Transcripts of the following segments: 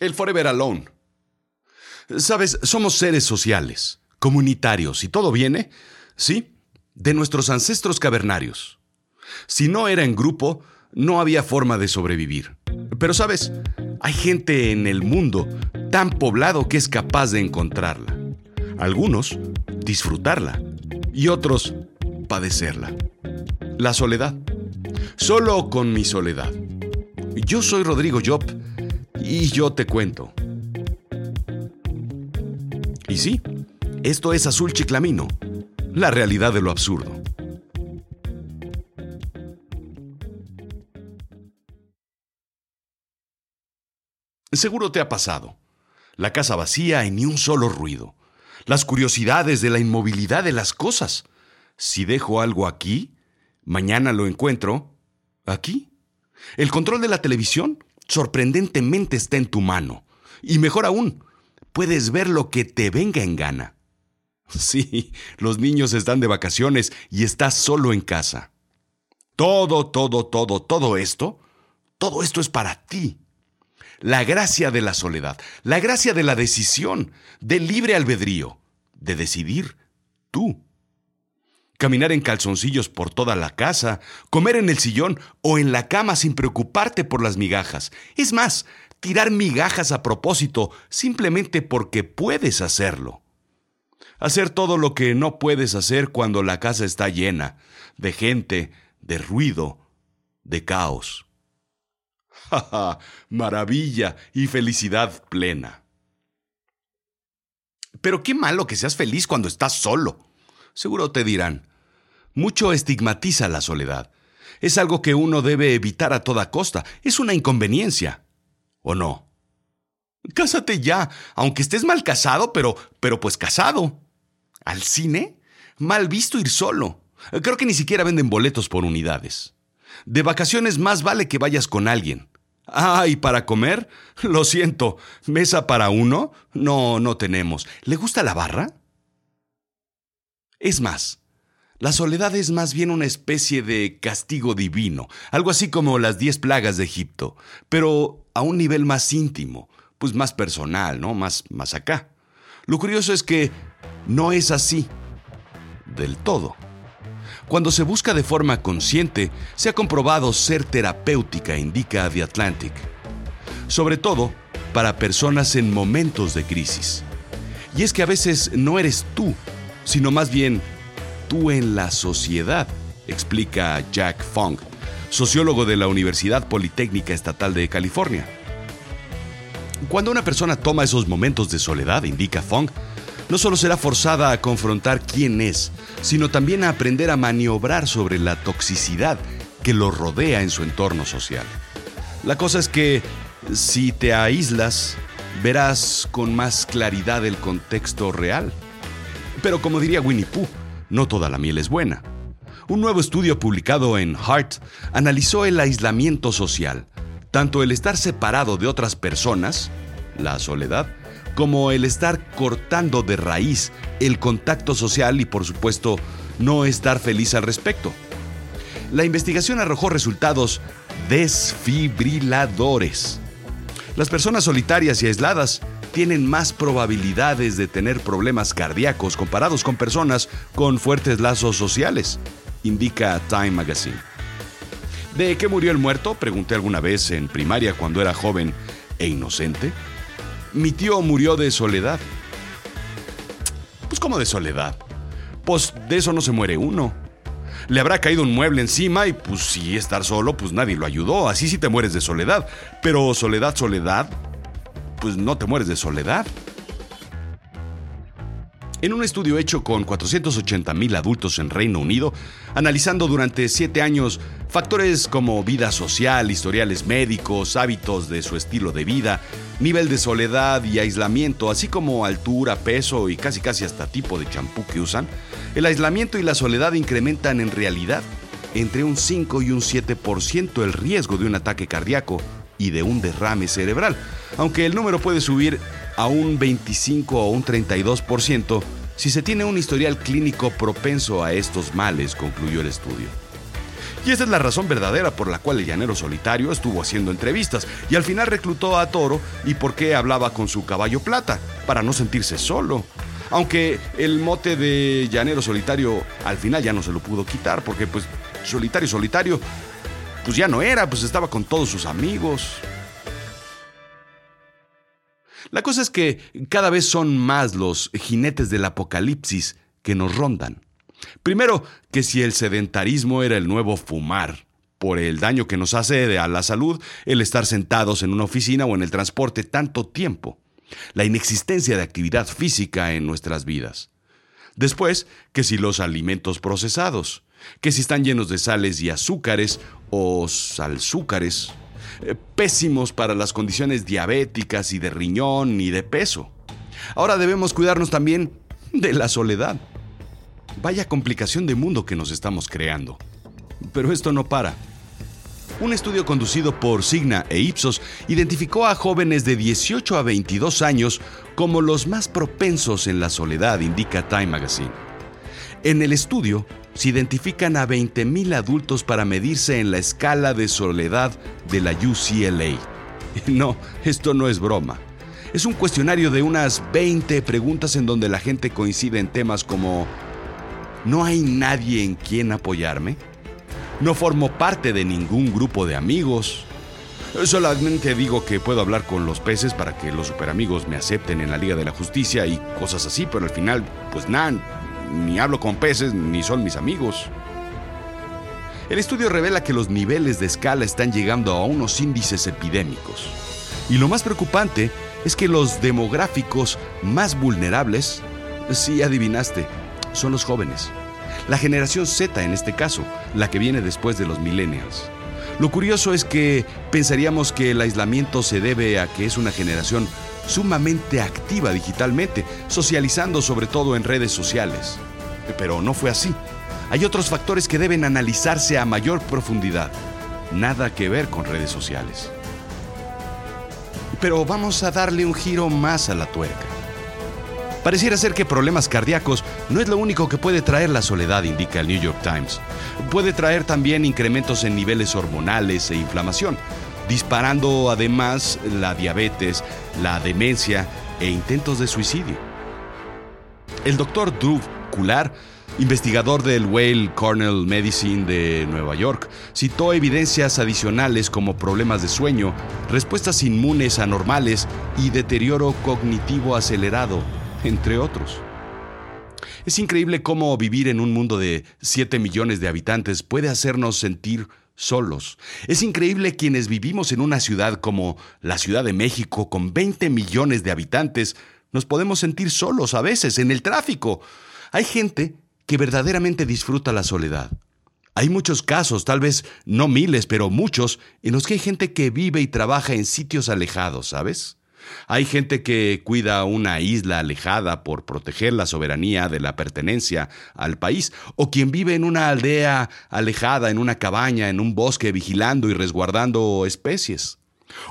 El Forever Alone. Sabes, somos seres sociales, comunitarios, y todo viene, sí, de nuestros ancestros cavernarios. Si no era en grupo, no había forma de sobrevivir. Pero sabes, hay gente en el mundo tan poblado que es capaz de encontrarla. Algunos disfrutarla y otros padecerla. La soledad. Solo con mi soledad. Yo soy Rodrigo Job y yo te cuento. Y sí, esto es Azul Chiclamino, la realidad de lo absurdo. Seguro te ha pasado. La casa vacía y ni un solo ruido. Las curiosidades de la inmovilidad de las cosas. Si dejo algo aquí, mañana lo encuentro aquí. El control de la televisión sorprendentemente está en tu mano. Y mejor aún, puedes ver lo que te venga en gana. Sí, los niños están de vacaciones y estás solo en casa. Todo, todo, todo, todo esto, todo esto es para ti la gracia de la soledad, la gracia de la decisión, del libre albedrío, de decidir tú. Caminar en calzoncillos por toda la casa, comer en el sillón o en la cama sin preocuparte por las migajas. Es más, tirar migajas a propósito simplemente porque puedes hacerlo. Hacer todo lo que no puedes hacer cuando la casa está llena de gente, de ruido, de caos. Maravilla y felicidad plena. Pero qué malo que seas feliz cuando estás solo. Seguro te dirán. Mucho estigmatiza la soledad. Es algo que uno debe evitar a toda costa. Es una inconveniencia. ¿O no? Cásate ya, aunque estés mal casado, pero, pero pues casado. ¿Al cine? Mal visto ir solo. Creo que ni siquiera venden boletos por unidades. De vacaciones más vale que vayas con alguien. Ah, ¿y para comer? Lo siento, ¿mesa para uno? No, no tenemos. ¿Le gusta la barra? Es más, la soledad es más bien una especie de castigo divino, algo así como las diez plagas de Egipto, pero a un nivel más íntimo, pues más personal, ¿no? Más, más acá. Lo curioso es que no es así del todo. Cuando se busca de forma consciente, se ha comprobado ser terapéutica, indica The Atlantic. Sobre todo para personas en momentos de crisis. Y es que a veces no eres tú, sino más bien tú en la sociedad, explica Jack Funk, sociólogo de la Universidad Politécnica Estatal de California. Cuando una persona toma esos momentos de soledad, indica Funk, no solo será forzada a confrontar quién es, sino también a aprender a maniobrar sobre la toxicidad que lo rodea en su entorno social. La cosa es que si te aíslas, verás con más claridad el contexto real. Pero como diría Winnie Pooh, no toda la miel es buena. Un nuevo estudio publicado en Heart analizó el aislamiento social, tanto el estar separado de otras personas, la soledad, como el estar cortando de raíz el contacto social y por supuesto no estar feliz al respecto. La investigación arrojó resultados desfibriladores. Las personas solitarias y aisladas tienen más probabilidades de tener problemas cardíacos comparados con personas con fuertes lazos sociales, indica Time Magazine. ¿De qué murió el muerto? Pregunté alguna vez en primaria cuando era joven e inocente. Mi tío murió de soledad. Pues ¿cómo de soledad? Pues de eso no se muere uno. Le habrá caído un mueble encima y pues si estar solo, pues nadie lo ayudó. Así sí te mueres de soledad. Pero soledad, soledad, pues no te mueres de soledad. En un estudio hecho con 480.000 adultos en Reino Unido, analizando durante siete años factores como vida social, historiales médicos, hábitos de su estilo de vida, nivel de soledad y aislamiento, así como altura, peso y casi casi hasta tipo de champú que usan, el aislamiento y la soledad incrementan en realidad entre un 5 y un 7% el riesgo de un ataque cardíaco y de un derrame cerebral, aunque el número puede subir a un 25 o un 32% si se tiene un historial clínico propenso a estos males, concluyó el estudio. Y esa es la razón verdadera por la cual el llanero solitario estuvo haciendo entrevistas y al final reclutó a Toro y por qué hablaba con su caballo plata, para no sentirse solo. Aunque el mote de llanero solitario al final ya no se lo pudo quitar porque pues solitario solitario pues ya no era, pues estaba con todos sus amigos. La cosa es que cada vez son más los jinetes del apocalipsis que nos rondan. Primero, que si el sedentarismo era el nuevo fumar, por el daño que nos hace a la salud el estar sentados en una oficina o en el transporte tanto tiempo, la inexistencia de actividad física en nuestras vidas. Después, que si los alimentos procesados, que si están llenos de sales y azúcares o salzúcares, eh, pésimos para las condiciones diabéticas y de riñón y de peso. Ahora debemos cuidarnos también de la soledad. Vaya complicación de mundo que nos estamos creando. Pero esto no para. Un estudio conducido por Signa e Ipsos identificó a jóvenes de 18 a 22 años como los más propensos en la soledad, indica Time Magazine. En el estudio se identifican a 20.000 adultos para medirse en la escala de soledad de la UCLA. No, esto no es broma. Es un cuestionario de unas 20 preguntas en donde la gente coincide en temas como ¿No hay nadie en quien apoyarme? No formo parte de ningún grupo de amigos. Solamente digo que puedo hablar con los peces para que los superamigos me acepten en la Liga de la Justicia y cosas así, pero al final, pues nada, ni hablo con peces ni son mis amigos. El estudio revela que los niveles de escala están llegando a unos índices epidémicos. Y lo más preocupante es que los demográficos más vulnerables, sí adivinaste, son los jóvenes. La generación Z en este caso, la que viene después de los millennials. Lo curioso es que pensaríamos que el aislamiento se debe a que es una generación sumamente activa digitalmente, socializando sobre todo en redes sociales. Pero no fue así. Hay otros factores que deben analizarse a mayor profundidad. Nada que ver con redes sociales. Pero vamos a darle un giro más a la tuerca. Pareciera ser que problemas cardíacos no es lo único que puede traer la soledad, indica el New York Times. Puede traer también incrementos en niveles hormonales e inflamación, disparando además la diabetes, la demencia e intentos de suicidio. El doctor Drew Kular, investigador del Whale Cornell Medicine de Nueva York, citó evidencias adicionales como problemas de sueño, respuestas inmunes anormales y deterioro cognitivo acelerado entre otros. Es increíble cómo vivir en un mundo de 7 millones de habitantes puede hacernos sentir solos. Es increíble quienes vivimos en una ciudad como la Ciudad de México con 20 millones de habitantes, nos podemos sentir solos a veces en el tráfico. Hay gente que verdaderamente disfruta la soledad. Hay muchos casos, tal vez no miles, pero muchos, en los que hay gente que vive y trabaja en sitios alejados, ¿sabes? Hay gente que cuida una isla alejada por proteger la soberanía de la pertenencia al país, o quien vive en una aldea alejada, en una cabaña, en un bosque, vigilando y resguardando especies.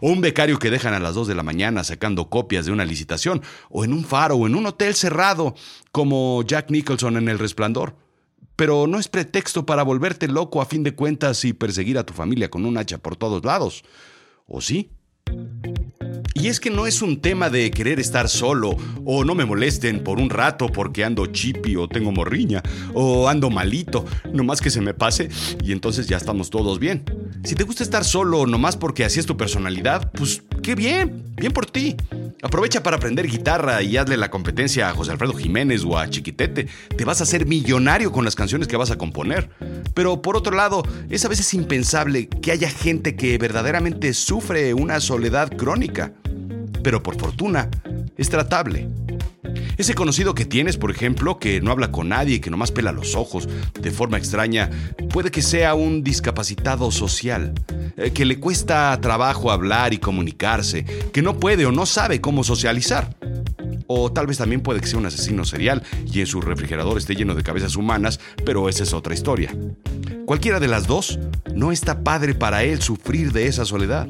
O un becario que dejan a las 2 de la mañana sacando copias de una licitación, o en un faro, o en un hotel cerrado, como Jack Nicholson en El Resplandor. Pero no es pretexto para volverte loco a fin de cuentas y perseguir a tu familia con un hacha por todos lados. ¿O sí? Y es que no es un tema de querer estar solo, o no me molesten por un rato porque ando chipi o tengo morriña, o ando malito, nomás que se me pase y entonces ya estamos todos bien. Si te gusta estar solo nomás porque así es tu personalidad, pues qué bien, bien por ti. Aprovecha para aprender guitarra y hazle la competencia a José Alfredo Jiménez o a Chiquitete. Te vas a hacer millonario con las canciones que vas a componer. Pero por otro lado, es a veces impensable que haya gente que verdaderamente sufre una soledad crónica pero por fortuna es tratable. Ese conocido que tienes, por ejemplo, que no habla con nadie que nomás pela los ojos de forma extraña, puede que sea un discapacitado social, eh, que le cuesta trabajo hablar y comunicarse, que no puede o no sabe cómo socializar. O tal vez también puede que sea un asesino serial y en su refrigerador esté lleno de cabezas humanas, pero esa es otra historia. Cualquiera de las dos, no está padre para él sufrir de esa soledad.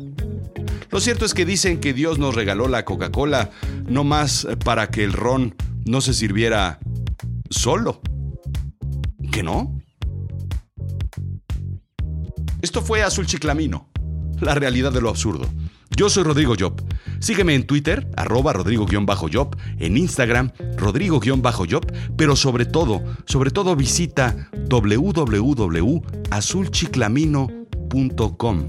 Lo cierto es que dicen que Dios nos regaló la Coca-Cola no más para que el ron no se sirviera solo. ¿Que no? Esto fue Azul Chiclamino, la realidad de lo absurdo. Yo soy Rodrigo Job. Sígueme en Twitter, arroba Rodrigo-Job, en Instagram, Rodrigo-Job, pero sobre todo, sobre todo visita www.azulchiclamino.com.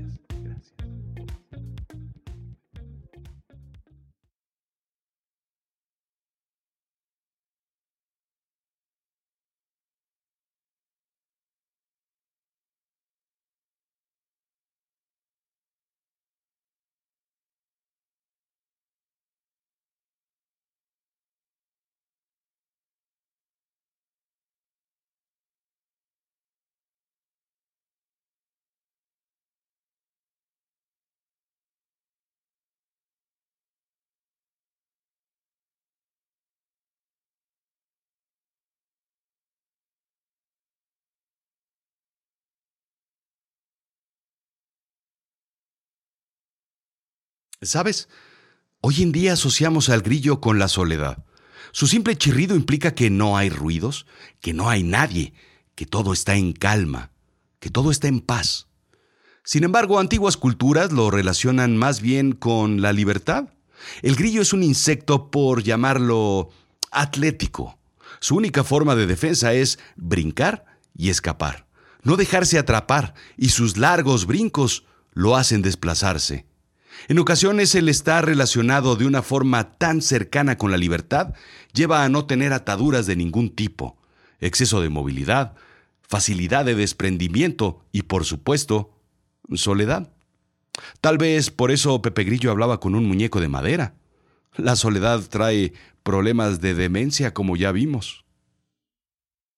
¿Sabes? Hoy en día asociamos al grillo con la soledad. Su simple chirrido implica que no hay ruidos, que no hay nadie, que todo está en calma, que todo está en paz. Sin embargo, antiguas culturas lo relacionan más bien con la libertad. El grillo es un insecto, por llamarlo atlético. Su única forma de defensa es brincar y escapar, no dejarse atrapar, y sus largos brincos lo hacen desplazarse. En ocasiones el estar relacionado de una forma tan cercana con la libertad lleva a no tener ataduras de ningún tipo, exceso de movilidad, facilidad de desprendimiento y, por supuesto, soledad. Tal vez por eso Pepe Grillo hablaba con un muñeco de madera. La soledad trae problemas de demencia como ya vimos.